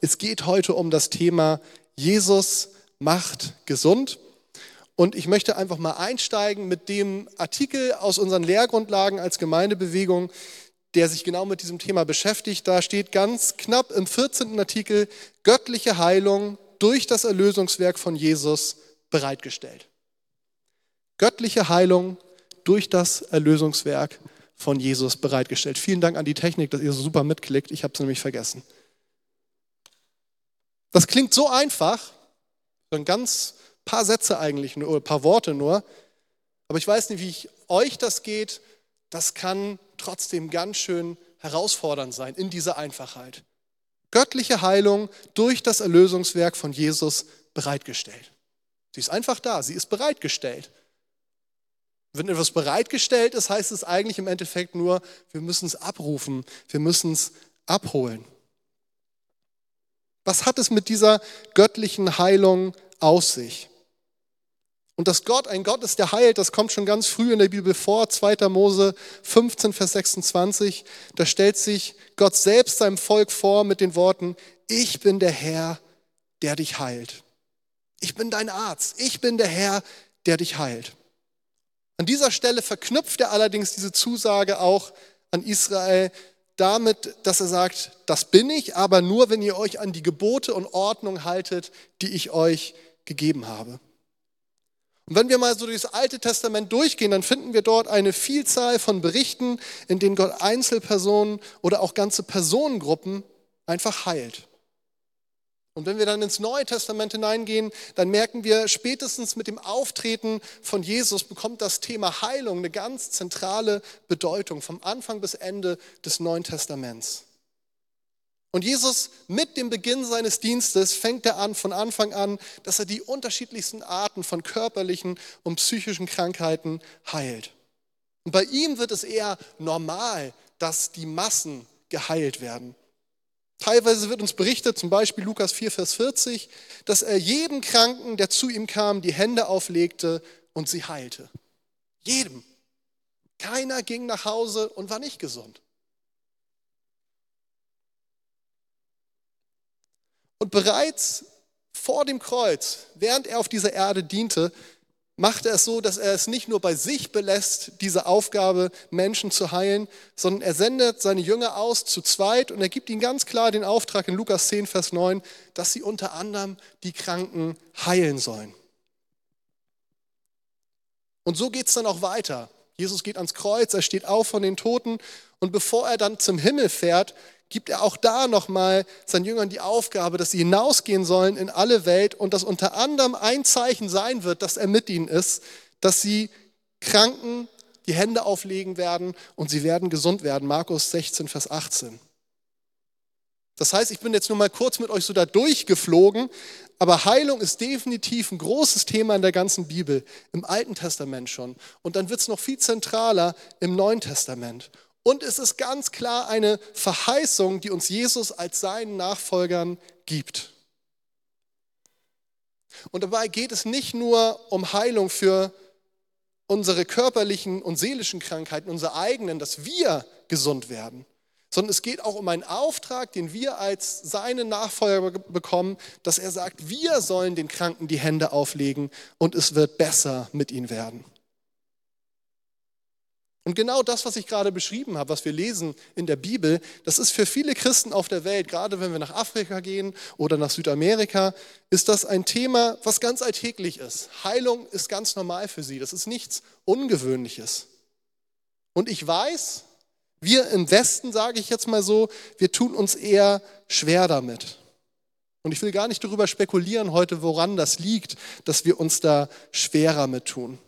Es geht heute um das Thema Jesus macht gesund. Und ich möchte einfach mal einsteigen mit dem Artikel aus unseren Lehrgrundlagen als Gemeindebewegung, der sich genau mit diesem Thema beschäftigt. Da steht ganz knapp im 14. Artikel göttliche Heilung durch das Erlösungswerk von Jesus bereitgestellt. Göttliche Heilung durch das Erlösungswerk von Jesus bereitgestellt. Vielen Dank an die Technik, dass ihr so super mitklickt. Ich habe es nämlich vergessen. Das klingt so einfach, ein ganz paar Sätze eigentlich nur, ein paar Worte nur. Aber ich weiß nicht, wie ich euch das geht. Das kann trotzdem ganz schön herausfordernd sein in dieser Einfachheit. Göttliche Heilung durch das Erlösungswerk von Jesus bereitgestellt. Sie ist einfach da, sie ist bereitgestellt. Wenn etwas bereitgestellt ist, heißt es eigentlich im Endeffekt nur, wir müssen es abrufen, wir müssen es abholen. Was hat es mit dieser göttlichen Heilung aus sich? Und dass Gott ein Gott ist, der heilt, das kommt schon ganz früh in der Bibel vor, 2. Mose 15, Vers 26. Da stellt sich Gott selbst seinem Volk vor mit den Worten, ich bin der Herr, der dich heilt. Ich bin dein Arzt, ich bin der Herr, der dich heilt. An dieser Stelle verknüpft er allerdings diese Zusage auch an Israel damit, dass er sagt, das bin ich, aber nur, wenn ihr euch an die Gebote und Ordnung haltet, die ich euch gegeben habe. Und wenn wir mal so durch das Alte Testament durchgehen, dann finden wir dort eine Vielzahl von Berichten, in denen Gott Einzelpersonen oder auch ganze Personengruppen einfach heilt. Und wenn wir dann ins Neue Testament hineingehen, dann merken wir, spätestens mit dem Auftreten von Jesus bekommt das Thema Heilung eine ganz zentrale Bedeutung vom Anfang bis Ende des Neuen Testaments. Und Jesus mit dem Beginn seines Dienstes fängt er an, von Anfang an, dass er die unterschiedlichsten Arten von körperlichen und psychischen Krankheiten heilt. Und bei ihm wird es eher normal, dass die Massen geheilt werden. Teilweise wird uns berichtet, zum Beispiel Lukas 4, Vers 40, dass er jedem Kranken, der zu ihm kam, die Hände auflegte und sie heilte. Jedem. Keiner ging nach Hause und war nicht gesund. Und bereits vor dem Kreuz, während er auf dieser Erde diente, macht er es so, dass er es nicht nur bei sich belässt, diese Aufgabe, Menschen zu heilen, sondern er sendet seine Jünger aus zu zweit und er gibt ihnen ganz klar den Auftrag in Lukas 10, Vers 9, dass sie unter anderem die Kranken heilen sollen. Und so geht es dann auch weiter. Jesus geht ans Kreuz, er steht auf von den Toten und bevor er dann zum Himmel fährt, gibt er auch da nochmal seinen Jüngern die Aufgabe, dass sie hinausgehen sollen in alle Welt und dass unter anderem ein Zeichen sein wird, dass er mit ihnen ist, dass sie Kranken die Hände auflegen werden und sie werden gesund werden. Markus 16, Vers 18. Das heißt, ich bin jetzt nur mal kurz mit euch so da durchgeflogen, aber Heilung ist definitiv ein großes Thema in der ganzen Bibel, im Alten Testament schon. Und dann wird es noch viel zentraler im Neuen Testament. Und es ist ganz klar eine Verheißung, die uns Jesus als seinen Nachfolgern gibt. Und dabei geht es nicht nur um Heilung für unsere körperlichen und seelischen Krankheiten, unsere eigenen, dass wir gesund werden, sondern es geht auch um einen Auftrag, den wir als seine Nachfolger bekommen, dass er sagt, wir sollen den Kranken die Hände auflegen und es wird besser mit ihnen werden. Und genau das, was ich gerade beschrieben habe, was wir lesen in der Bibel, das ist für viele Christen auf der Welt, gerade wenn wir nach Afrika gehen oder nach Südamerika, ist das ein Thema, was ganz alltäglich ist. Heilung ist ganz normal für sie. Das ist nichts Ungewöhnliches. Und ich weiß, wir im Westen, sage ich jetzt mal so, wir tun uns eher schwer damit. Und ich will gar nicht darüber spekulieren heute, woran das liegt, dass wir uns da schwerer mit tun.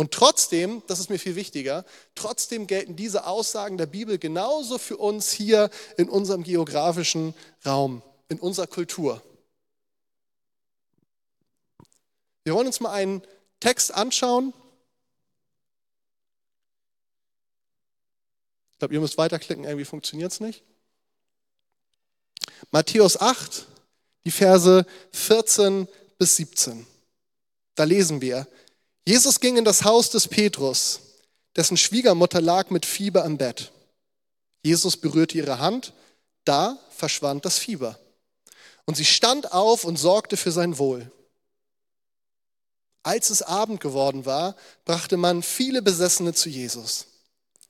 Und trotzdem, das ist mir viel wichtiger, trotzdem gelten diese Aussagen der Bibel genauso für uns hier in unserem geografischen Raum, in unserer Kultur. Wir wollen uns mal einen Text anschauen. Ich glaube, ihr müsst weiterklicken, irgendwie funktioniert es nicht. Matthäus 8, die Verse 14 bis 17. Da lesen wir, Jesus ging in das Haus des Petrus, dessen Schwiegermutter lag mit Fieber im Bett. Jesus berührte ihre Hand, da verschwand das Fieber Und sie stand auf und sorgte für sein Wohl. Als es Abend geworden war, brachte man viele Besessene zu Jesus.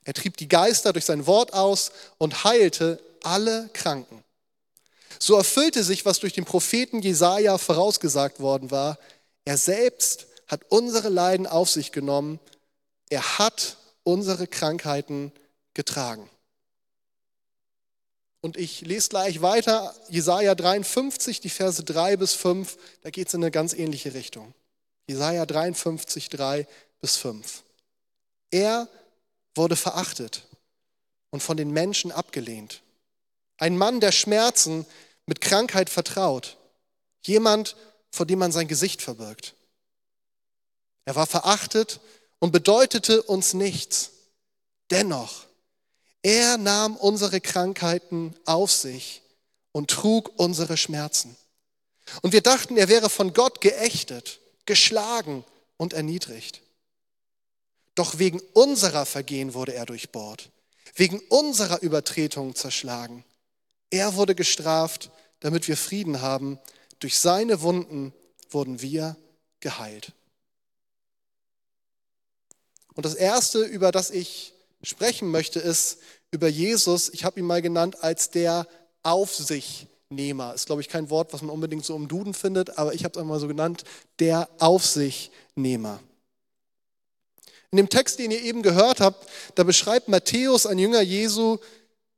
Er trieb die Geister durch sein Wort aus und heilte alle Kranken. So erfüllte sich, was durch den Propheten Jesaja vorausgesagt worden war. Er selbst hat unsere Leiden auf sich genommen. Er hat unsere Krankheiten getragen. Und ich lese gleich weiter, Jesaja 53, die Verse 3 bis 5, da geht es in eine ganz ähnliche Richtung. Jesaja 53, 3 bis 5. Er wurde verachtet und von den Menschen abgelehnt. Ein Mann der Schmerzen, mit Krankheit vertraut. Jemand, vor dem man sein Gesicht verbirgt. Er war verachtet und bedeutete uns nichts. Dennoch, er nahm unsere Krankheiten auf sich und trug unsere Schmerzen. Und wir dachten, er wäre von Gott geächtet, geschlagen und erniedrigt. Doch wegen unserer Vergehen wurde er durchbohrt, wegen unserer Übertretungen zerschlagen. Er wurde gestraft, damit wir Frieden haben. Durch seine Wunden wurden wir geheilt. Und das Erste, über das ich sprechen möchte, ist über Jesus. Ich habe ihn mal genannt als der Aufsichnehmer. Ist, glaube ich, kein Wort, was man unbedingt so im Duden findet, aber ich habe es einmal so genannt, der Aufsichnehmer. In dem Text, den ihr eben gehört habt, da beschreibt Matthäus, ein Jünger Jesu,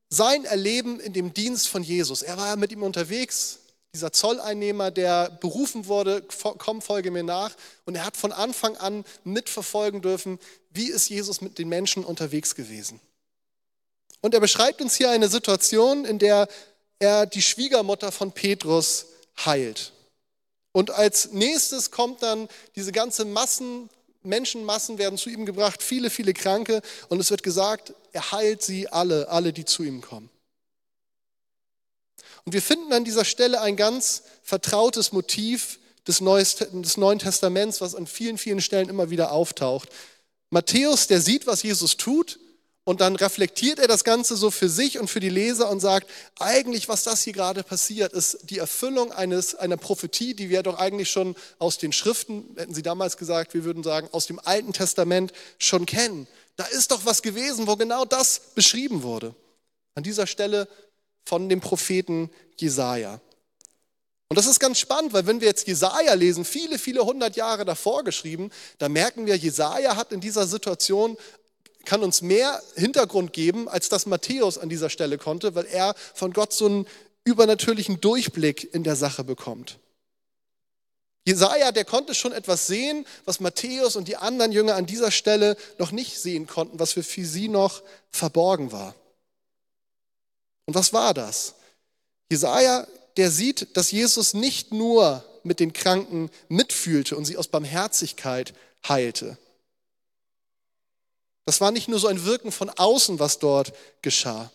sein Erleben in dem Dienst von Jesus. Er war mit ihm unterwegs, dieser Zolleinnehmer, der berufen wurde, komm, folge mir nach. Und er hat von Anfang an mitverfolgen dürfen, wie ist Jesus mit den Menschen unterwegs gewesen. Und er beschreibt uns hier eine Situation, in der er die Schwiegermutter von Petrus heilt. Und als nächstes kommt dann diese ganze Massen Menschenmassen werden zu ihm gebracht, viele, viele Kranke. Und es wird gesagt, er heilt sie alle, alle, die zu ihm kommen. Und wir finden an dieser Stelle ein ganz vertrautes Motiv des, Neuen Testaments, was an vielen, vielen Stellen immer wieder auftaucht. Matthäus, der sieht, was Jesus tut und dann reflektiert er das Ganze so für sich und für die Leser und sagt, eigentlich, was das hier gerade passiert, ist die Erfüllung eines, einer Prophetie, die wir doch eigentlich schon aus den Schriften, hätten sie damals gesagt, wir würden sagen, aus dem Alten Testament schon kennen. Da ist doch was gewesen, wo genau das beschrieben wurde. An dieser Stelle von dem Propheten Jesaja. Und das ist ganz spannend, weil wenn wir jetzt Jesaja lesen, viele, viele hundert Jahre davor geschrieben, da merken wir, Jesaja hat in dieser Situation kann uns mehr Hintergrund geben, als das Matthäus an dieser Stelle konnte, weil er von Gott so einen übernatürlichen Durchblick in der Sache bekommt. Jesaja, der konnte schon etwas sehen, was Matthäus und die anderen Jünger an dieser Stelle noch nicht sehen konnten, was für sie noch verborgen war. Und was war das? Jesaja, der sieht, dass Jesus nicht nur mit den Kranken mitfühlte und sie aus Barmherzigkeit heilte, das war nicht nur so ein Wirken von außen, was dort geschah.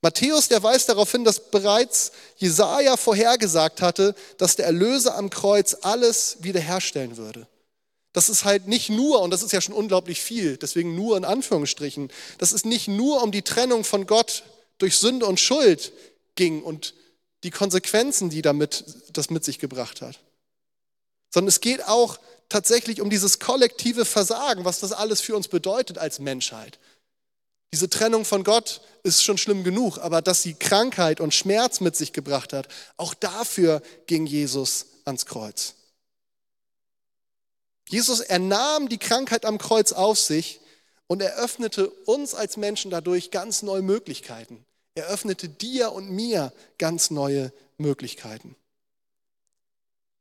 Matthäus, der weist darauf hin, dass bereits Jesaja vorhergesagt hatte, dass der Erlöser am Kreuz alles wiederherstellen würde. Das ist halt nicht nur, und das ist ja schon unglaublich viel, deswegen nur in Anführungsstrichen, dass es nicht nur um die Trennung von Gott durch Sünde und Schuld ging und die Konsequenzen, die damit das mit sich gebracht hat, sondern es geht auch tatsächlich um dieses kollektive Versagen, was das alles für uns bedeutet als Menschheit. Diese Trennung von Gott ist schon schlimm genug, aber dass sie Krankheit und Schmerz mit sich gebracht hat, auch dafür ging Jesus ans Kreuz. Jesus ernahm die Krankheit am Kreuz auf sich und eröffnete uns als Menschen dadurch ganz neue Möglichkeiten. Er öffnete dir und mir ganz neue Möglichkeiten.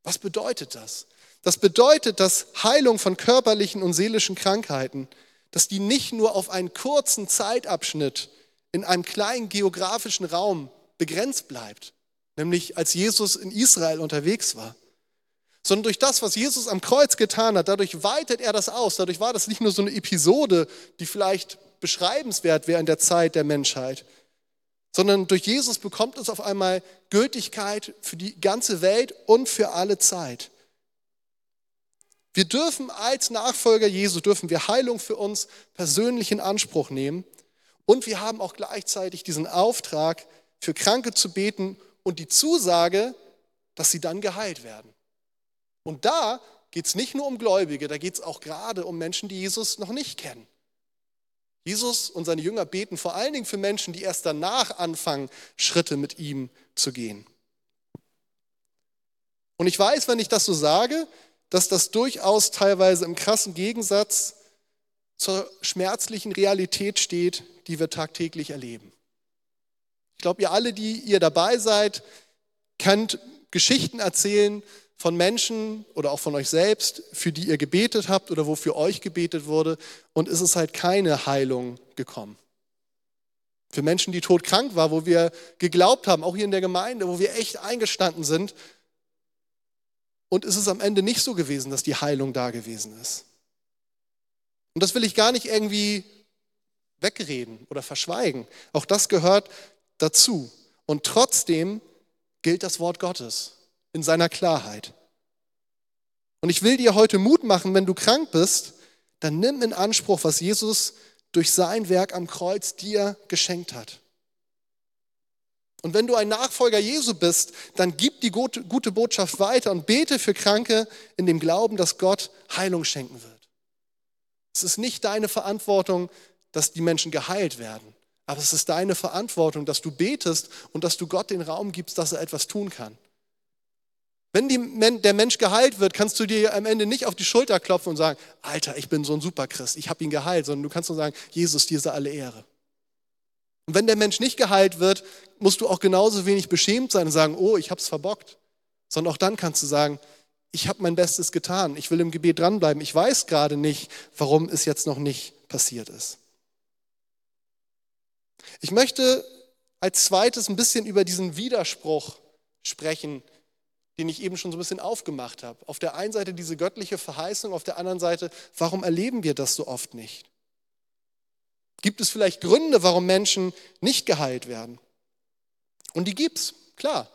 Was bedeutet das? Das bedeutet, dass Heilung von körperlichen und seelischen Krankheiten, dass die nicht nur auf einen kurzen Zeitabschnitt in einem kleinen geografischen Raum begrenzt bleibt, nämlich als Jesus in Israel unterwegs war, sondern durch das, was Jesus am Kreuz getan hat, dadurch weitet er das aus. Dadurch war das nicht nur so eine Episode, die vielleicht beschreibenswert wäre in der Zeit der Menschheit, sondern durch Jesus bekommt es auf einmal Gültigkeit für die ganze Welt und für alle Zeit. Wir dürfen als Nachfolger Jesu, dürfen wir Heilung für uns persönlich in Anspruch nehmen. Und wir haben auch gleichzeitig diesen Auftrag, für Kranke zu beten und die Zusage, dass sie dann geheilt werden. Und da geht es nicht nur um Gläubige, da geht es auch gerade um Menschen, die Jesus noch nicht kennen. Jesus und seine Jünger beten vor allen Dingen für Menschen, die erst danach anfangen, Schritte mit ihm zu gehen. Und ich weiß, wenn ich das so sage, dass das durchaus teilweise im krassen Gegensatz zur schmerzlichen Realität steht, die wir tagtäglich erleben. Ich glaube, ihr alle, die ihr dabei seid, könnt Geschichten erzählen von Menschen oder auch von euch selbst, für die ihr gebetet habt oder wofür euch gebetet wurde und es ist halt keine Heilung gekommen. Für Menschen, die todkrank waren, wo wir geglaubt haben, auch hier in der Gemeinde, wo wir echt eingestanden sind und es ist am Ende nicht so gewesen, dass die Heilung da gewesen ist. Und das will ich gar nicht irgendwie wegreden oder verschweigen. Auch das gehört dazu. Und trotzdem gilt das Wort Gottes in seiner Klarheit. Und ich will dir heute Mut machen, wenn du krank bist, dann nimm in Anspruch, was Jesus durch sein Werk am Kreuz dir geschenkt hat. Und wenn du ein Nachfolger Jesu bist, dann gib die gute Botschaft weiter und bete für Kranke in dem Glauben, dass Gott Heilung schenken wird. Es ist nicht deine Verantwortung, dass die Menschen geheilt werden, aber es ist deine Verantwortung, dass du betest und dass du Gott den Raum gibst, dass er etwas tun kann. Wenn die, der Mensch geheilt wird, kannst du dir am Ende nicht auf die Schulter klopfen und sagen, Alter, ich bin so ein Superchrist, ich habe ihn geheilt, sondern du kannst nur sagen, Jesus, dir sei alle Ehre. Und wenn der Mensch nicht geheilt wird, musst du auch genauso wenig beschämt sein und sagen, oh, ich habe es verbockt. Sondern auch dann kannst du sagen, ich habe mein Bestes getan, ich will im Gebet dranbleiben, ich weiß gerade nicht, warum es jetzt noch nicht passiert ist. Ich möchte als zweites ein bisschen über diesen Widerspruch sprechen, den ich eben schon so ein bisschen aufgemacht habe. Auf der einen Seite diese göttliche Verheißung, auf der anderen Seite, warum erleben wir das so oft nicht? Gibt es vielleicht Gründe, warum Menschen nicht geheilt werden? Und die gibt es, klar.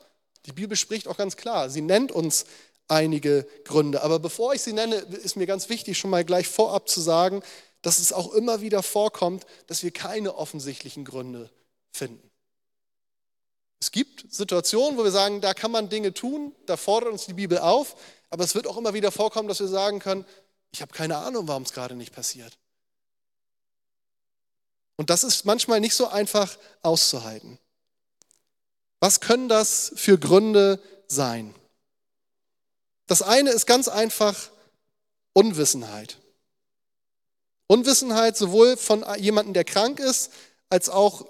Die Bibel spricht auch ganz klar. Sie nennt uns einige Gründe. Aber bevor ich sie nenne, ist mir ganz wichtig, schon mal gleich vorab zu sagen, dass es auch immer wieder vorkommt, dass wir keine offensichtlichen Gründe finden. Es gibt Situationen, wo wir sagen, da kann man Dinge tun, da fordert uns die Bibel auf, aber es wird auch immer wieder vorkommen, dass wir sagen können, ich habe keine Ahnung, warum es gerade nicht passiert. Und das ist manchmal nicht so einfach auszuhalten. Was können das für Gründe sein? Das eine ist ganz einfach Unwissenheit. Unwissenheit sowohl von jemandem, der krank ist, als auch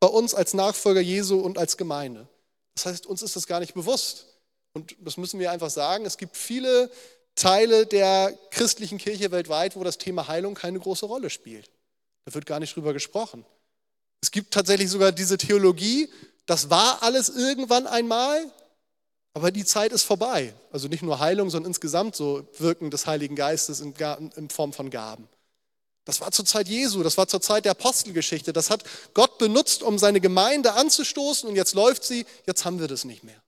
bei uns als Nachfolger Jesu und als Gemeinde. Das heißt, uns ist das gar nicht bewusst. Und das müssen wir einfach sagen. Es gibt viele Teile der christlichen Kirche weltweit, wo das Thema Heilung keine große Rolle spielt. Da wird gar nicht drüber gesprochen. Es gibt tatsächlich sogar diese Theologie, das war alles irgendwann einmal, aber die Zeit ist vorbei. Also nicht nur Heilung, sondern insgesamt so Wirken des Heiligen Geistes in, Form von Gaben. Das war zur Zeit Jesu, das war zur Zeit der Apostelgeschichte. Das hat Gott benutzt, um seine Gemeinde anzustoßen und jetzt läuft sie, jetzt haben wir das nicht mehr.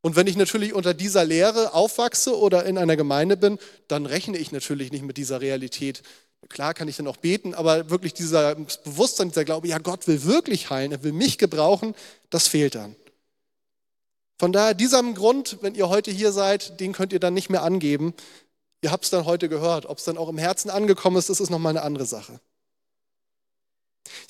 Und wenn ich natürlich unter dieser Lehre aufwachse oder in einer Gemeinde bin, dann rechne ich natürlich nicht mit dieser Realität, Klar kann ich dann auch beten, aber wirklich dieser Bewusstsein, dieser Glaube, ja, Gott will wirklich heilen, er will mich gebrauchen, das fehlt dann. Von daher, diesem Grund, wenn ihr heute hier seid, den könnt ihr dann nicht mehr angeben. Ihr habt es dann heute gehört. Ob es dann auch im Herzen angekommen ist, das ist nochmal eine andere Sache.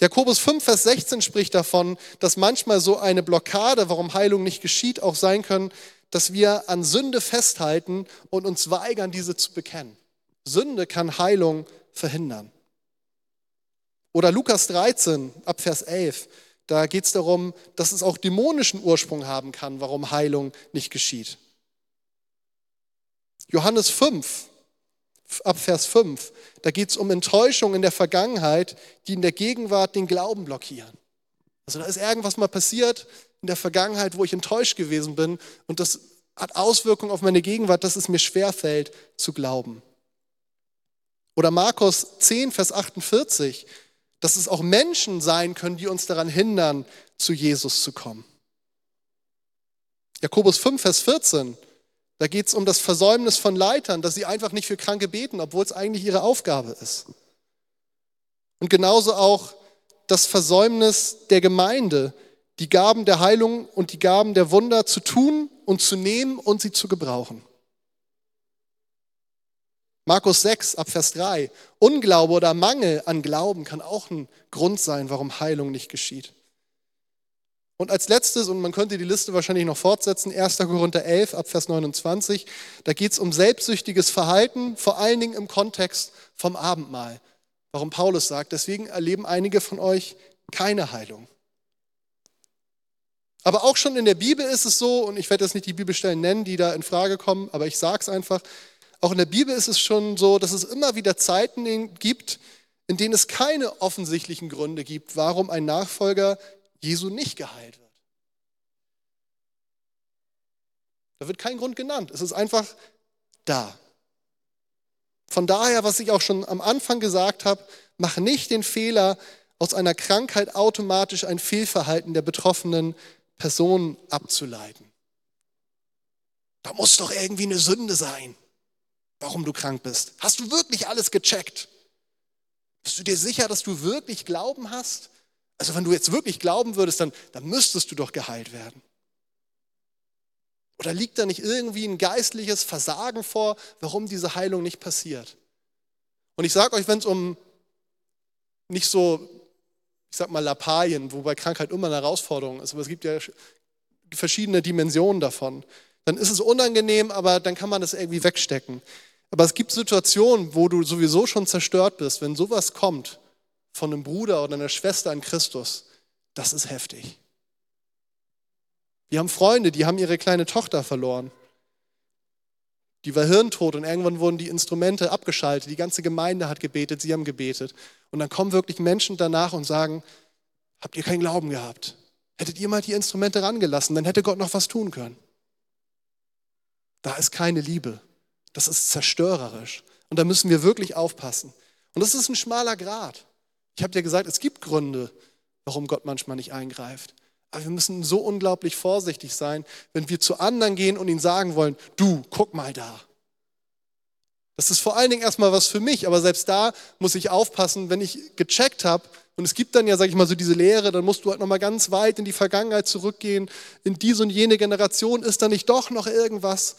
Jakobus 5, Vers 16 spricht davon, dass manchmal so eine Blockade, warum Heilung nicht geschieht, auch sein können, dass wir an Sünde festhalten und uns weigern, diese zu bekennen. Sünde kann Heilung verhindern. Oder Lukas 13 ab Vers 11, da geht es darum, dass es auch dämonischen Ursprung haben kann, warum Heilung nicht geschieht. Johannes 5 ab Vers 5, da geht es um Enttäuschung in der Vergangenheit, die in der Gegenwart den Glauben blockieren. Also da ist irgendwas mal passiert in der Vergangenheit, wo ich enttäuscht gewesen bin und das hat Auswirkungen auf meine Gegenwart, dass es mir schwerfällt zu glauben. Oder Markus 10, Vers 48, dass es auch Menschen sein können, die uns daran hindern, zu Jesus zu kommen. Jakobus 5, Vers 14, da geht es um das Versäumnis von Leitern, dass sie einfach nicht für Kranke beten, obwohl es eigentlich ihre Aufgabe ist. Und genauso auch das Versäumnis der Gemeinde, die Gaben der Heilung und die Gaben der Wunder zu tun und zu nehmen und sie zu gebrauchen. Markus 6 ab Vers 3. Unglaube oder Mangel an Glauben kann auch ein Grund sein, warum Heilung nicht geschieht. Und als letztes, und man könnte die Liste wahrscheinlich noch fortsetzen, 1. Korinther 11 ab Vers 29, da geht es um selbstsüchtiges Verhalten, vor allen Dingen im Kontext vom Abendmahl. Warum Paulus sagt, deswegen erleben einige von euch keine Heilung. Aber auch schon in der Bibel ist es so, und ich werde jetzt nicht die Bibelstellen nennen, die da in Frage kommen, aber ich sage es einfach, auch in der Bibel ist es schon so, dass es immer wieder Zeiten gibt, in denen es keine offensichtlichen Gründe gibt, warum ein Nachfolger Jesu nicht geheilt wird. Da wird kein Grund genannt. Es ist einfach da. Von daher, was ich auch schon am Anfang gesagt habe, mach nicht den Fehler, aus einer Krankheit automatisch ein Fehlverhalten der betroffenen Person abzuleiten. Da muss doch irgendwie eine Sünde sein, warum du krank bist. Hast du wirklich alles gecheckt? Bist du dir sicher, dass du wirklich Glauben hast? Also wenn du jetzt wirklich glauben würdest, dann, dann müsstest du doch geheilt werden. Oder liegt da nicht irgendwie ein geistliches Versagen vor, warum diese Heilung nicht passiert? Und ich sage euch, wenn es um nicht so, ich sag mal, Lappalien, wobei Krankheit immer eine Herausforderung ist, aber es gibt ja verschiedene Dimensionen davon, dann ist es unangenehm, aber dann kann man das irgendwie wegstecken. Aber es gibt Situationen, wo du sowieso schon zerstört bist, wenn sowas kommt, von einem Bruder oder einer Schwester in Christus, das ist heftig. Wir haben Freunde, die haben ihre kleine Tochter verloren. Die war hirntot und irgendwann wurden die Instrumente abgeschaltet. Die ganze Gemeinde hat gebetet, sie haben gebetet. Und dann kommen wirklich Menschen danach und sagen, habt ihr keinen Glauben gehabt? Hättet ihr mal die Instrumente rangelassen, dann hätte Gott noch was tun können. Da ist keine Liebe. Das ist zerstörerisch. Und da müssen wir wirklich aufpassen. Und das ist ein schmaler Grat. Ich habe dir gesagt, es gibt Gründe, warum Gott manchmal nicht eingreift. Aber wir müssen so unglaublich vorsichtig sein, wenn wir zu anderen gehen und ihnen sagen wollen, du, guck mal da. Das ist vor allen Dingen erstmal was für mich, aber selbst da muss ich aufpassen, wenn ich gecheckt habe, und es gibt dann ja, sag ich mal, so diese Lehre, dann musst du halt nochmal ganz weit in die Vergangenheit zurückgehen, in diese und jene Generation, ist da nicht doch noch irgendwas?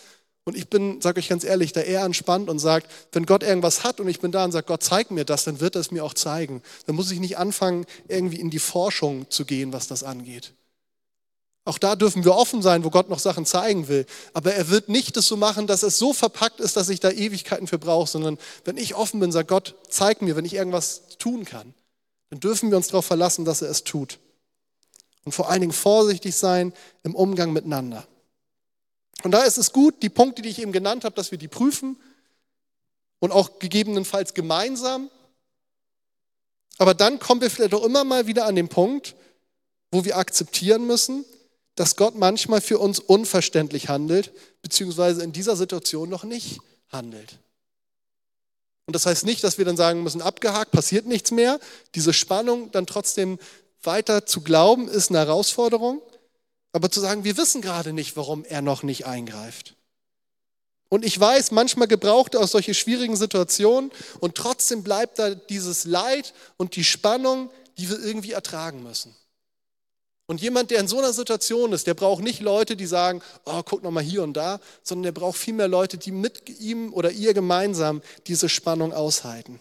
Und ich bin, sage euch ganz ehrlich, da eher entspannt und sagt, wenn Gott irgendwas hat und ich bin da und sage, Gott, zeig mir das, dann wird er es mir auch zeigen. Dann muss ich nicht anfangen, irgendwie in die Forschung zu gehen, was das angeht. Auch da dürfen wir offen sein, wo Gott noch Sachen zeigen will. Aber er wird nicht das so machen, dass es so verpackt ist, dass ich da Ewigkeiten für brauche, sondern wenn ich offen bin, sagt Gott, zeig mir, wenn ich irgendwas tun kann, dann dürfen wir uns darauf verlassen, dass er es tut. Und vor allen Dingen vorsichtig sein im Umgang miteinander. Und da ist es gut, die Punkte, die ich eben genannt habe, dass wir die prüfen und auch gegebenenfalls gemeinsam. Aber dann kommen wir vielleicht auch immer mal wieder an den Punkt, wo wir akzeptieren müssen, dass Gott manchmal für uns unverständlich handelt, beziehungsweise in dieser Situation noch nicht handelt. Und das heißt nicht, dass wir dann sagen müssen, abgehakt, passiert nichts mehr. Diese Spannung dann trotzdem weiter zu glauben, ist eine Herausforderung. Aber zu sagen, wir wissen gerade nicht, warum er noch nicht eingreift. Und ich weiß, manchmal gebraucht er aus solche schwierigen Situationen und trotzdem bleibt da dieses Leid und die Spannung, die wir irgendwie ertragen müssen. Und jemand, der in so einer Situation ist, der braucht nicht Leute, die sagen, oh, guck noch mal hier und da, sondern der braucht vielmehr Leute, die mit ihm oder ihr gemeinsam diese Spannung aushalten.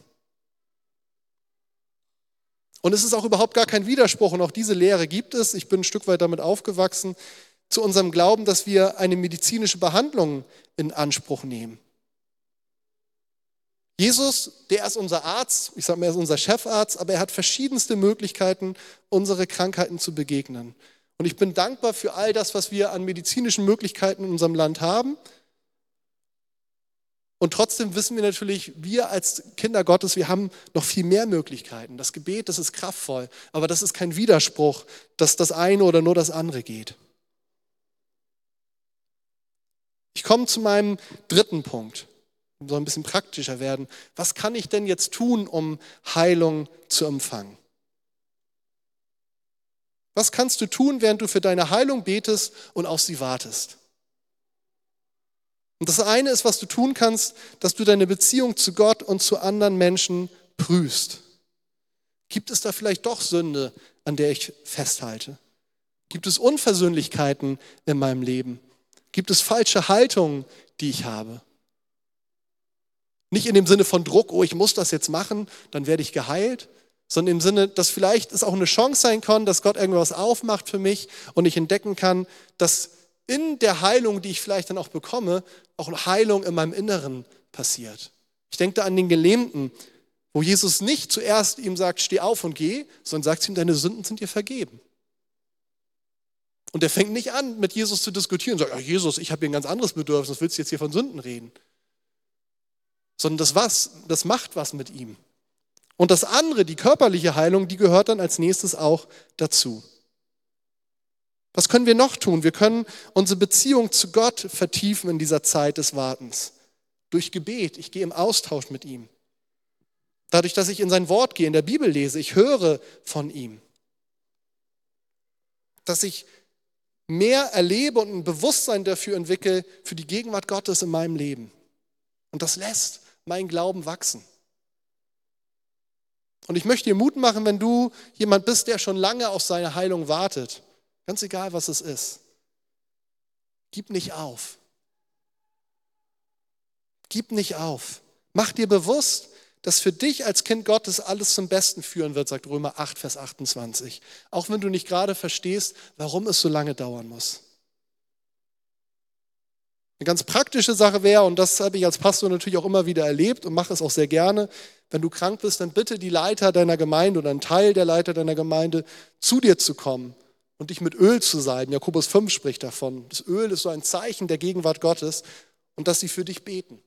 Und es ist auch überhaupt gar kein Widerspruch und auch diese Lehre gibt es. Ich bin ein Stück weit damit aufgewachsen, zu unserem Glauben, dass wir eine medizinische Behandlung in Anspruch nehmen. Jesus, der ist unser Arzt, ich sage mal, er ist unser Chefarzt, aber er hat verschiedenste Möglichkeiten, unsere Krankheiten zu begegnen. Und ich bin dankbar für all das, was wir an medizinischen Möglichkeiten in unserem Land haben. Und trotzdem wissen wir natürlich, wir als Kinder Gottes, wir haben noch viel mehr Möglichkeiten. Das Gebet, das ist kraftvoll, aber das ist kein Widerspruch, dass das eine oder nur das andere geht. Ich komme zu meinem dritten Punkt, um so ein bisschen praktischer werden. Was kann ich denn jetzt tun, um Heilung zu empfangen? Was kannst du tun, während du für deine Heilung betest und auf sie wartest? Und das eine ist, was du tun kannst, dass du deine Beziehung zu Gott und zu anderen Menschen prüfst. Gibt es da vielleicht doch Sünde, an der ich festhalte? Gibt es Unversöhnlichkeiten in meinem Leben? Gibt es falsche Haltungen, die ich habe? Nicht in dem Sinne von Druck, oh, ich muss das jetzt machen, dann werde ich geheilt, sondern im Sinne, dass vielleicht es auch eine Chance sein kann, dass Gott irgendwas aufmacht für mich und ich entdecken kann, dass in der Heilung, die ich vielleicht dann auch bekomme, auch Heilung in meinem Inneren passiert. Ich denke da an den Gelähmten, wo Jesus nicht zuerst ihm sagt, steh auf und geh, sondern sagt ihm, deine Sünden sind dir vergeben. Und er fängt nicht an, mit Jesus zu diskutieren und sagt, Jesus, ich habe hier ein ganz anderes Bedürfnis, willst du jetzt hier von Sünden reden? Sondern das was, das macht was mit ihm. Und das andere, die körperliche Heilung, die gehört dann als nächstes auch dazu. Was können wir noch tun? Wir können unsere Beziehung zu Gott vertiefen in dieser Zeit des Wartens. Durch Gebet. Ich gehe im Austausch mit ihm. Dadurch, dass ich in sein Wort gehe, in der Bibel lese, ich höre von ihm. Dass ich mehr erlebe und ein Bewusstsein dafür entwickle, für die Gegenwart Gottes in meinem Leben. Und das lässt meinen Glauben wachsen. Und ich möchte dir Mut machen, wenn du jemand bist, der schon lange auf seine Heilung wartet Ganz egal, was es ist. Gib nicht auf. Gib nicht auf. Mach dir bewusst, dass für dich als Kind Gottes alles zum Besten führen wird, sagt Römer 8, Vers 28. Auch wenn du nicht gerade verstehst, warum es so lange dauern muss. Eine ganz praktische Sache wäre, und das habe ich als Pastor natürlich auch immer wieder erlebt und mache es auch sehr gerne, wenn du krank bist, dann bitte die Leiter deiner Gemeinde oder einen Teil der Leiter deiner Gemeinde zu dir zu kommen und dich mit Öl zu salben. Jakobus 5 spricht davon. Das Öl ist so ein Zeichen der Gegenwart Gottes und dass sie für dich beten.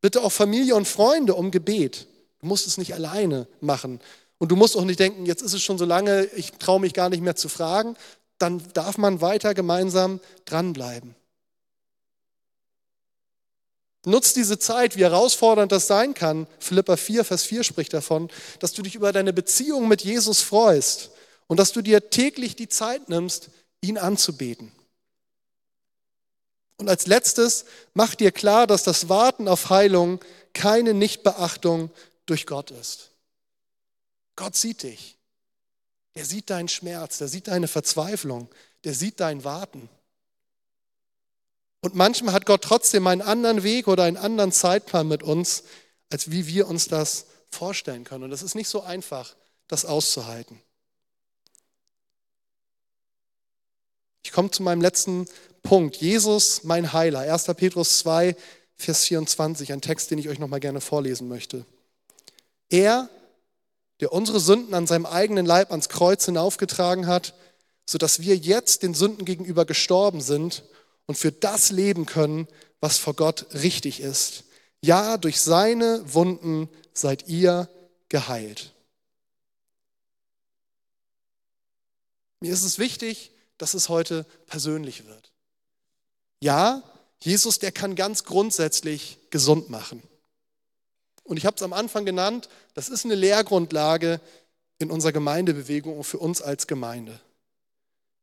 Bitte auch Familie und Freunde um Gebet. Du musst es nicht alleine machen. Und du musst auch nicht denken, jetzt ist es schon so lange, ich traue mich gar nicht mehr zu fragen. Dann darf man weiter gemeinsam dranbleiben. Nutz diese Zeit, wie herausfordernd das sein kann. Philippa 4, Vers 4 spricht davon, dass du dich über deine Beziehung mit Jesus freust und dass du dir täglich die Zeit nimmst, ihn anzubeten. Und als letztes, mach dir klar, dass das Warten auf Heilung keine Nichtbeachtung durch Gott ist. Gott sieht dich. Er sieht deinen Schmerz, der sieht deine Verzweiflung, der sieht dein Warten. Und manchmal hat Gott trotzdem einen anderen Weg oder einen anderen Zeitplan mit uns, als wie wir uns das vorstellen können. Und es ist nicht so einfach, das auszuhalten. Ich komme zu meinem letzten Punkt. Jesus, mein Heiler. 1. Petrus 2, Vers 24, ein Text, den ich euch nochmal gerne vorlesen möchte. Er, der unsere Sünden an seinem eigenen Leib ans Kreuz hinaufgetragen hat, sodass wir jetzt den Sünden gegenüber gestorben sind und für das leben können, was vor Gott richtig ist. Ja, durch seine Wunden seid ihr geheilt. Mir ist es wichtig, dass es heute persönlich wird. Ja, Jesus, der kann ganz grundsätzlich gesund machen. Und ich habe es am Anfang genannt, das ist eine Lehrgrundlage in unserer Gemeindebewegung und für uns als Gemeinde.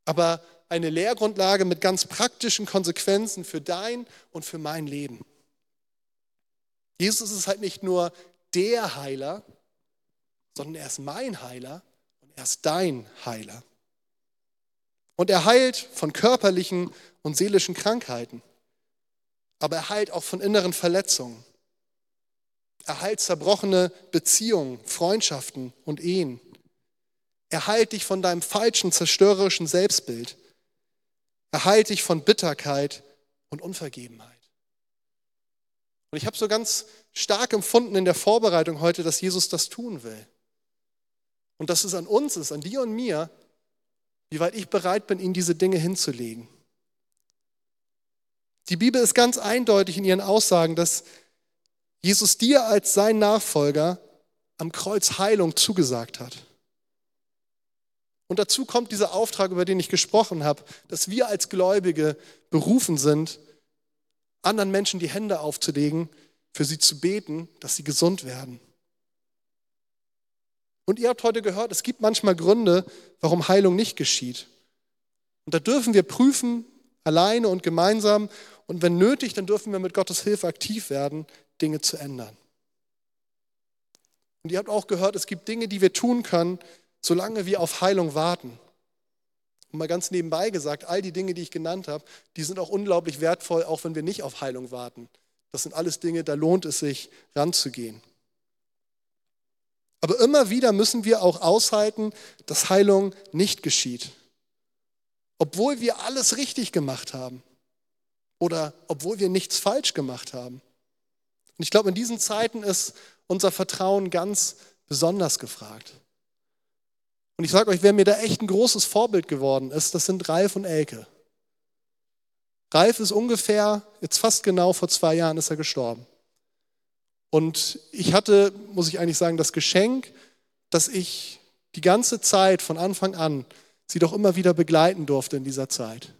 Aber eine Lehrgrundlage mit ganz praktischen Konsequenzen für dein und für mein Leben. Jesus ist halt nicht nur der Heiler, sondern er ist mein Heiler und er ist dein Heiler. Und er heilt von körperlichen und seelischen Krankheiten. Aber er heilt auch von inneren Verletzungen. Er heilt zerbrochene Beziehungen, Freundschaften und Ehen. Er heilt dich von deinem falschen, zerstörerischen Selbstbild. Er heilt dich von Bitterkeit und Unvergebenheit. Und ich habe so ganz stark empfunden in der Vorbereitung heute, dass Jesus das tun will. Und dass es an uns ist, an dir und mir, wie weit ich bereit bin, ihnen diese Dinge hinzulegen. Die Bibel ist ganz eindeutig in ihren Aussagen, dass Jesus dir als sein Nachfolger am Kreuz Heilung zugesagt hat. Und dazu kommt dieser Auftrag, über den ich gesprochen habe, dass wir als Gläubige berufen sind, anderen Menschen die Hände aufzulegen, für sie zu beten, dass sie gesund werden. Und ihr habt heute gehört, es gibt manchmal Gründe, warum Heilung nicht geschieht. Und da dürfen wir prüfen, alleine und gemeinsam. Und wenn nötig, dann dürfen wir mit Gottes Hilfe aktiv werden, Dinge zu ändern. Und ihr habt auch gehört, es gibt Dinge, die wir tun können, solange wir auf Heilung warten. Und mal ganz nebenbei gesagt, all die Dinge, die ich genannt habe, die sind auch unglaublich wertvoll, auch wenn wir nicht auf Heilung warten. Das sind alles Dinge, da lohnt es sich, ranzugehen. Aber immer wieder müssen wir auch aushalten, dass Heilung nicht geschieht. Obwohl wir alles richtig gemacht haben oder obwohl wir nichts falsch gemacht haben. Und ich glaube, in diesen Zeiten ist unser Vertrauen ganz besonders gefragt. Und ich sage euch, wer mir da echt ein großes Vorbild geworden ist, das sind Ralf und Elke. Ralf ist ungefähr, jetzt fast genau vor zwei Jahren ist er gestorben. Und ich hatte, muss ich eigentlich sagen, das Geschenk, dass ich die ganze Zeit von Anfang an sie doch immer wieder begleiten durfte in dieser Zeit.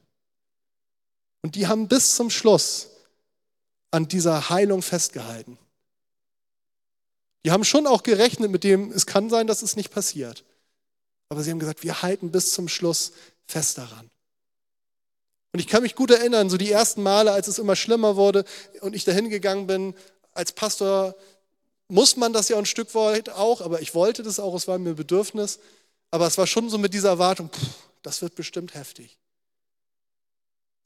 Und die haben bis zum Schluss an dieser Heilung festgehalten. Die haben schon auch gerechnet mit dem, es kann sein, dass es nicht passiert. Aber sie haben gesagt, wir halten bis zum Schluss fest daran. Und ich kann mich gut erinnern, so die ersten Male, als es immer schlimmer wurde und ich dahin gegangen bin, als Pastor muss man das ja ein Stück weit auch, aber ich wollte das auch, es war mir ein Bedürfnis. Aber es war schon so mit dieser Erwartung, pff, das wird bestimmt heftig.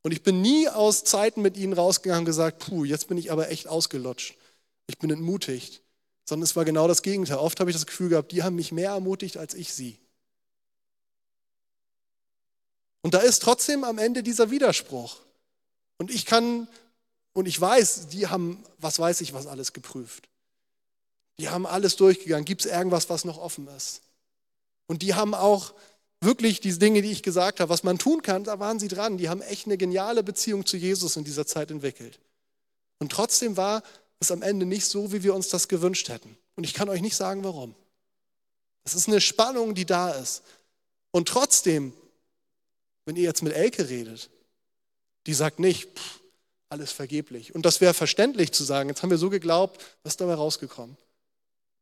Und ich bin nie aus Zeiten mit ihnen rausgegangen und gesagt, puh, jetzt bin ich aber echt ausgelutscht. Ich bin entmutigt. Sondern es war genau das Gegenteil. Oft habe ich das Gefühl gehabt, die haben mich mehr ermutigt als ich sie. Und da ist trotzdem am Ende dieser Widerspruch. Und ich kann, und ich weiß, die haben, was weiß ich, was alles geprüft. Die haben alles durchgegangen. Gibt es irgendwas, was noch offen ist? Und die haben auch wirklich diese Dinge, die ich gesagt habe, was man tun kann, da waren sie dran. Die haben echt eine geniale Beziehung zu Jesus in dieser Zeit entwickelt. Und trotzdem war es am Ende nicht so, wie wir uns das gewünscht hätten. Und ich kann euch nicht sagen, warum. Es ist eine Spannung, die da ist. Und trotzdem wenn ihr jetzt mit Elke redet, die sagt nicht, pff, alles vergeblich. Und das wäre verständlich zu sagen, jetzt haben wir so geglaubt, was ist dabei rausgekommen?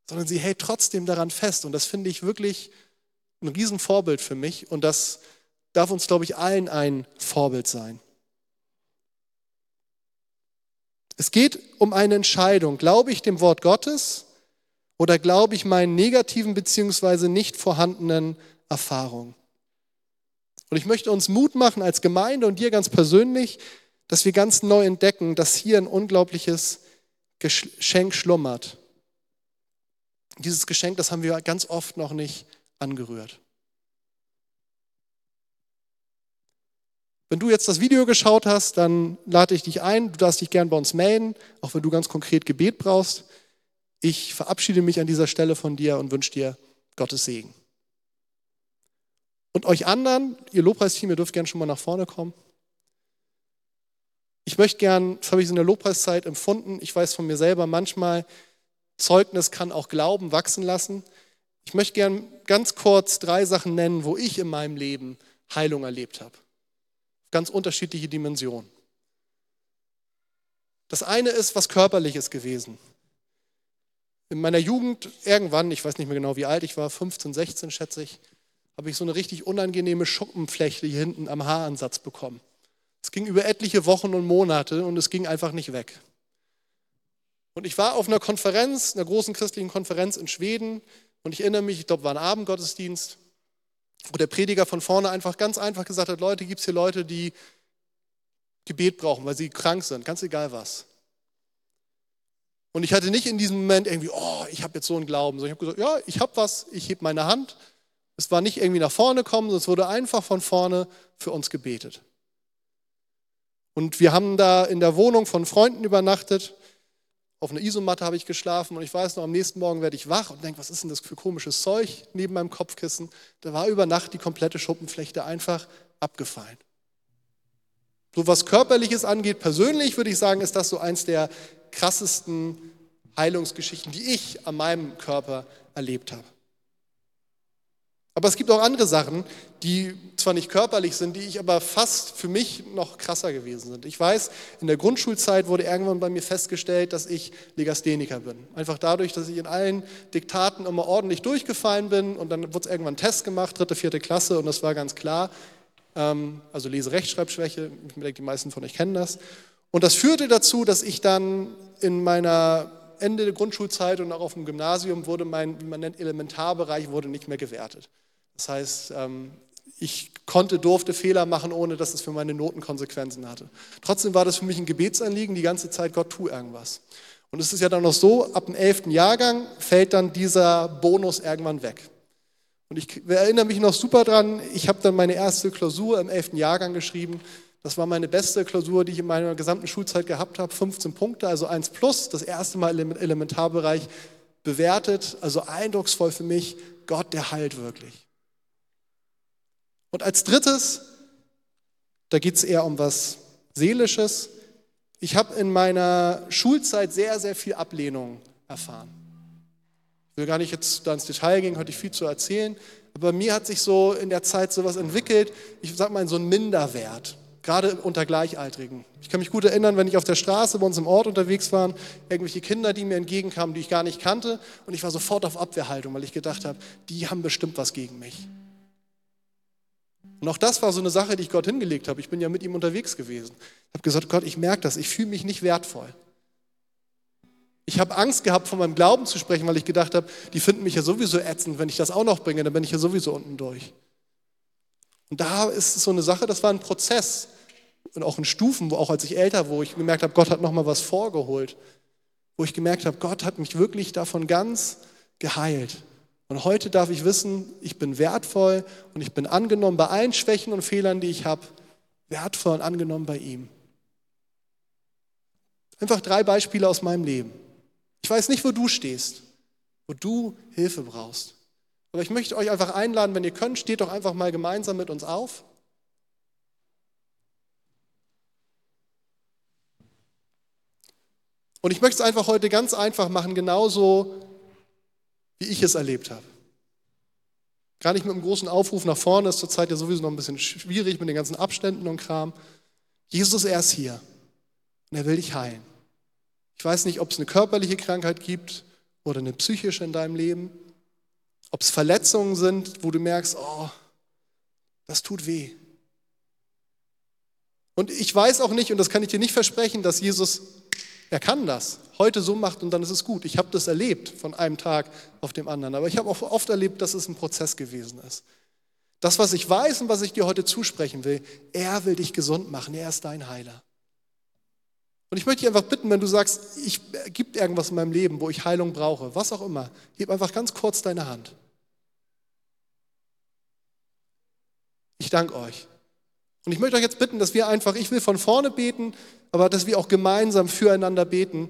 Sondern sie hält trotzdem daran fest. Und das finde ich wirklich ein Riesenvorbild für mich. Und das darf uns, glaube ich, allen ein Vorbild sein. Es geht um eine Entscheidung. Glaube ich dem Wort Gottes oder glaube ich meinen negativen beziehungsweise nicht vorhandenen Erfahrungen? Und ich möchte uns Mut machen als Gemeinde und dir ganz persönlich, dass wir ganz neu entdecken, dass hier ein unglaubliches Geschenk schlummert. Dieses Geschenk, das haben wir ganz oft noch nicht angerührt. Wenn du jetzt das Video geschaut hast, dann lade ich dich ein. Du darfst dich gern bei uns melden, auch wenn du ganz konkret Gebet brauchst. Ich verabschiede mich an dieser Stelle von dir und wünsche dir Gottes Segen. Und euch anderen, ihr Lobpreisteam, ihr dürft gerne schon mal nach vorne kommen. Ich möchte gern, das habe ich in der Lobpreiszeit empfunden, ich weiß von mir selber manchmal, Zeugnis kann auch Glauben wachsen lassen. Ich möchte gern ganz kurz drei Sachen nennen, wo ich in meinem Leben Heilung erlebt habe. Ganz unterschiedliche Dimensionen. Das eine ist was Körperliches gewesen. In meiner Jugend, irgendwann, ich weiß nicht mehr genau, wie alt ich war, 15, 16 schätze ich, habe ich so eine richtig unangenehme Schuppenflechte hier hinten am Haaransatz bekommen. Es ging über etliche Wochen und Monate und es ging einfach nicht weg. Und ich war auf einer Konferenz, einer großen christlichen Konferenz in Schweden und ich erinnere mich, ich glaube, war ein Abendgottesdienst, wo der Prediger von vorne einfach ganz einfach gesagt hat, Leute, gibt es hier Leute, die Gebet brauchen, weil sie krank sind, ganz egal was. Und ich hatte nicht in diesem Moment irgendwie, oh, ich habe jetzt so einen Glauben, sondern ich habe gesagt, ja, ich habe was, ich hebe meine Hand es war nicht irgendwie nach vorne kommen, sondern es wurde einfach von vorne für uns gebetet. Und wir haben da in der Wohnung von Freunden übernachtet. Auf einer Isomatte habe ich geschlafen und ich weiß noch, am nächsten Morgen werde ich wach und denke, was ist denn das für komisches Zeug neben meinem Kopfkissen? Da war über Nacht die komplette Schuppenflechte einfach abgefallen. So was Körperliches angeht, persönlich würde ich sagen, ist das so eins der krassesten Heilungsgeschichten, die ich an meinem Körper erlebt habe. Aber es gibt auch andere Sachen, die zwar nicht körperlich sind, die ich aber fast für mich noch krasser gewesen sind. Ich weiß, in der Grundschulzeit wurde irgendwann bei mir festgestellt, dass ich Legastheniker bin. Einfach dadurch, dass ich in allen Diktaten immer ordentlich durchgefallen bin und dann wurde es irgendwann ein Test gemacht, dritte, vierte Klasse und das war ganz klar. Ähm, also Lese-Rechtschreibschwäche, ich denke, die meisten von euch kennen das. Und das führte dazu, dass ich dann in meiner Ende der Grundschulzeit und auch auf dem Gymnasium wurde mein, wie man nennt, Elementarbereich wurde nicht mehr gewertet. Das heißt, ähm, ich konnte, durfte Fehler machen, ohne dass es für meine Noten Konsequenzen hatte. Trotzdem war das für mich ein Gebetsanliegen, die ganze Zeit, Gott, tu irgendwas. Und es ist ja dann noch so, ab dem elften Jahrgang fällt dann dieser Bonus irgendwann weg. Und ich erinnere mich noch super dran, ich habe dann meine erste Klausur im elften Jahrgang geschrieben. Das war meine beste Klausur, die ich in meiner gesamten Schulzeit gehabt habe. 15 Punkte, also 1 plus, das erste Mal im Elementarbereich bewertet. Also eindrucksvoll für mich, Gott, der heilt wirklich. Und als drittes, da geht es eher um was Seelisches. Ich habe in meiner Schulzeit sehr, sehr viel Ablehnung erfahren. Ich will gar nicht jetzt da ins Detail gehen, heute ich viel zu erzählen, aber mir hat sich so in der Zeit sowas entwickelt, ich sag mal so ein Minderwert, gerade unter Gleichaltrigen. Ich kann mich gut erinnern, wenn ich auf der Straße bei uns im Ort unterwegs war, irgendwelche Kinder, die mir entgegenkamen, die ich gar nicht kannte und ich war sofort auf Abwehrhaltung, weil ich gedacht habe, die haben bestimmt was gegen mich. Und auch das war so eine Sache, die ich Gott hingelegt habe. Ich bin ja mit ihm unterwegs gewesen. Ich habe gesagt, Gott, ich merke das, ich fühle mich nicht wertvoll. Ich habe Angst gehabt, von meinem Glauben zu sprechen, weil ich gedacht habe, die finden mich ja sowieso ätzend. Wenn ich das auch noch bringe, dann bin ich ja sowieso unten durch. Und da ist es so eine Sache, das war ein Prozess und auch in Stufen, wo auch als ich älter, wo ich gemerkt habe, Gott hat noch mal was vorgeholt, wo ich gemerkt habe, Gott hat mich wirklich davon ganz geheilt. Und heute darf ich wissen, ich bin wertvoll und ich bin angenommen bei allen Schwächen und Fehlern, die ich habe, wertvoll und angenommen bei ihm. Einfach drei Beispiele aus meinem Leben. Ich weiß nicht, wo du stehst, wo du Hilfe brauchst. Aber ich möchte euch einfach einladen, wenn ihr könnt, steht doch einfach mal gemeinsam mit uns auf. Und ich möchte es einfach heute ganz einfach machen, genauso wie ich es erlebt habe. Gar nicht mit einem großen Aufruf nach vorne, ist zurzeit ja sowieso noch ein bisschen schwierig mit den ganzen Abständen und Kram. Jesus, er ist hier und er will dich heilen. Ich weiß nicht, ob es eine körperliche Krankheit gibt oder eine psychische in deinem Leben, ob es Verletzungen sind, wo du merkst, oh, das tut weh. Und ich weiß auch nicht, und das kann ich dir nicht versprechen, dass Jesus er kann das. Heute so macht und dann ist es gut. Ich habe das erlebt von einem Tag auf dem anderen. Aber ich habe auch oft erlebt, dass es ein Prozess gewesen ist. Das, was ich weiß und was ich dir heute zusprechen will, er will dich gesund machen. Er ist dein Heiler. Und ich möchte dich einfach bitten, wenn du sagst, ich gibt irgendwas in meinem Leben, wo ich Heilung brauche, was auch immer, gib einfach ganz kurz deine Hand. Ich danke euch. Und ich möchte euch jetzt bitten, dass wir einfach, ich will von vorne beten, aber dass wir auch gemeinsam füreinander beten.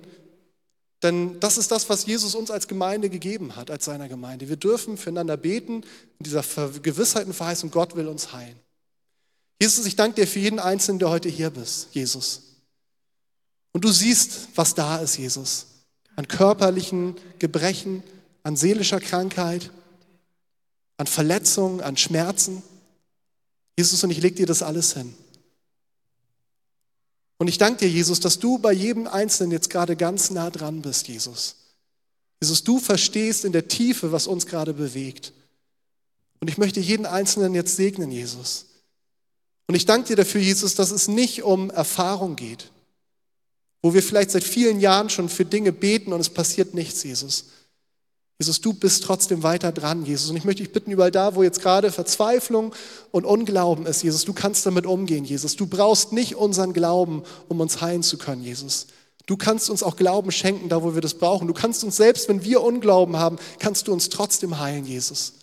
Denn das ist das, was Jesus uns als Gemeinde gegeben hat, als seiner Gemeinde. Wir dürfen füreinander beten in dieser Gewissheit und Verheißung, Gott will uns heilen. Jesus, ich danke dir für jeden Einzelnen, der heute hier bist, Jesus. Und du siehst, was da ist, Jesus. An körperlichen Gebrechen, an seelischer Krankheit, an Verletzungen, an Schmerzen. Jesus, und ich lege dir das alles hin. Und ich danke dir, Jesus, dass du bei jedem Einzelnen jetzt gerade ganz nah dran bist, Jesus. Jesus, du verstehst in der Tiefe, was uns gerade bewegt. Und ich möchte jeden Einzelnen jetzt segnen, Jesus. Und ich danke dir dafür, Jesus, dass es nicht um Erfahrung geht, wo wir vielleicht seit vielen Jahren schon für Dinge beten und es passiert nichts, Jesus, Jesus, du bist trotzdem weiter dran, Jesus. Und ich möchte dich bitten, überall da, wo jetzt gerade Verzweiflung und Unglauben ist, Jesus, du kannst damit umgehen, Jesus. Du brauchst nicht unseren Glauben, um uns heilen zu können, Jesus. Du kannst uns auch Glauben schenken, da wo wir das brauchen. Du kannst uns selbst, wenn wir Unglauben haben, kannst du uns trotzdem heilen, Jesus.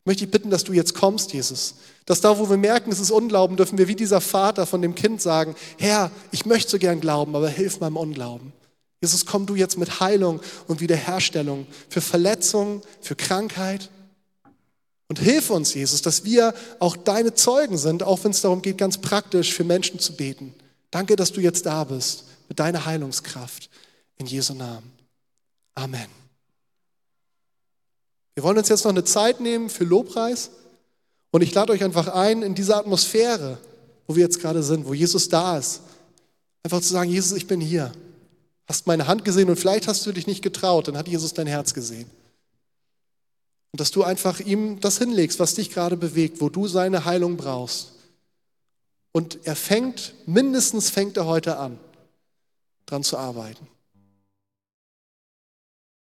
Ich möchte dich bitten, dass du jetzt kommst, Jesus. Dass da, wo wir merken, es ist Unglauben, dürfen wir wie dieser Vater von dem Kind sagen, Herr, ich möchte so gern glauben, aber hilf meinem Unglauben. Jesus, komm du jetzt mit Heilung und Wiederherstellung für Verletzungen, für Krankheit. Und hilf uns, Jesus, dass wir auch deine Zeugen sind, auch wenn es darum geht, ganz praktisch für Menschen zu beten. Danke, dass du jetzt da bist mit deiner Heilungskraft. In Jesu Namen. Amen. Wir wollen uns jetzt noch eine Zeit nehmen für Lobpreis. Und ich lade euch einfach ein, in dieser Atmosphäre, wo wir jetzt gerade sind, wo Jesus da ist, einfach zu sagen, Jesus, ich bin hier hast meine Hand gesehen und vielleicht hast du dich nicht getraut, dann hat Jesus dein Herz gesehen. Und dass du einfach ihm das hinlegst, was dich gerade bewegt, wo du seine Heilung brauchst. Und er fängt, mindestens fängt er heute an, dran zu arbeiten.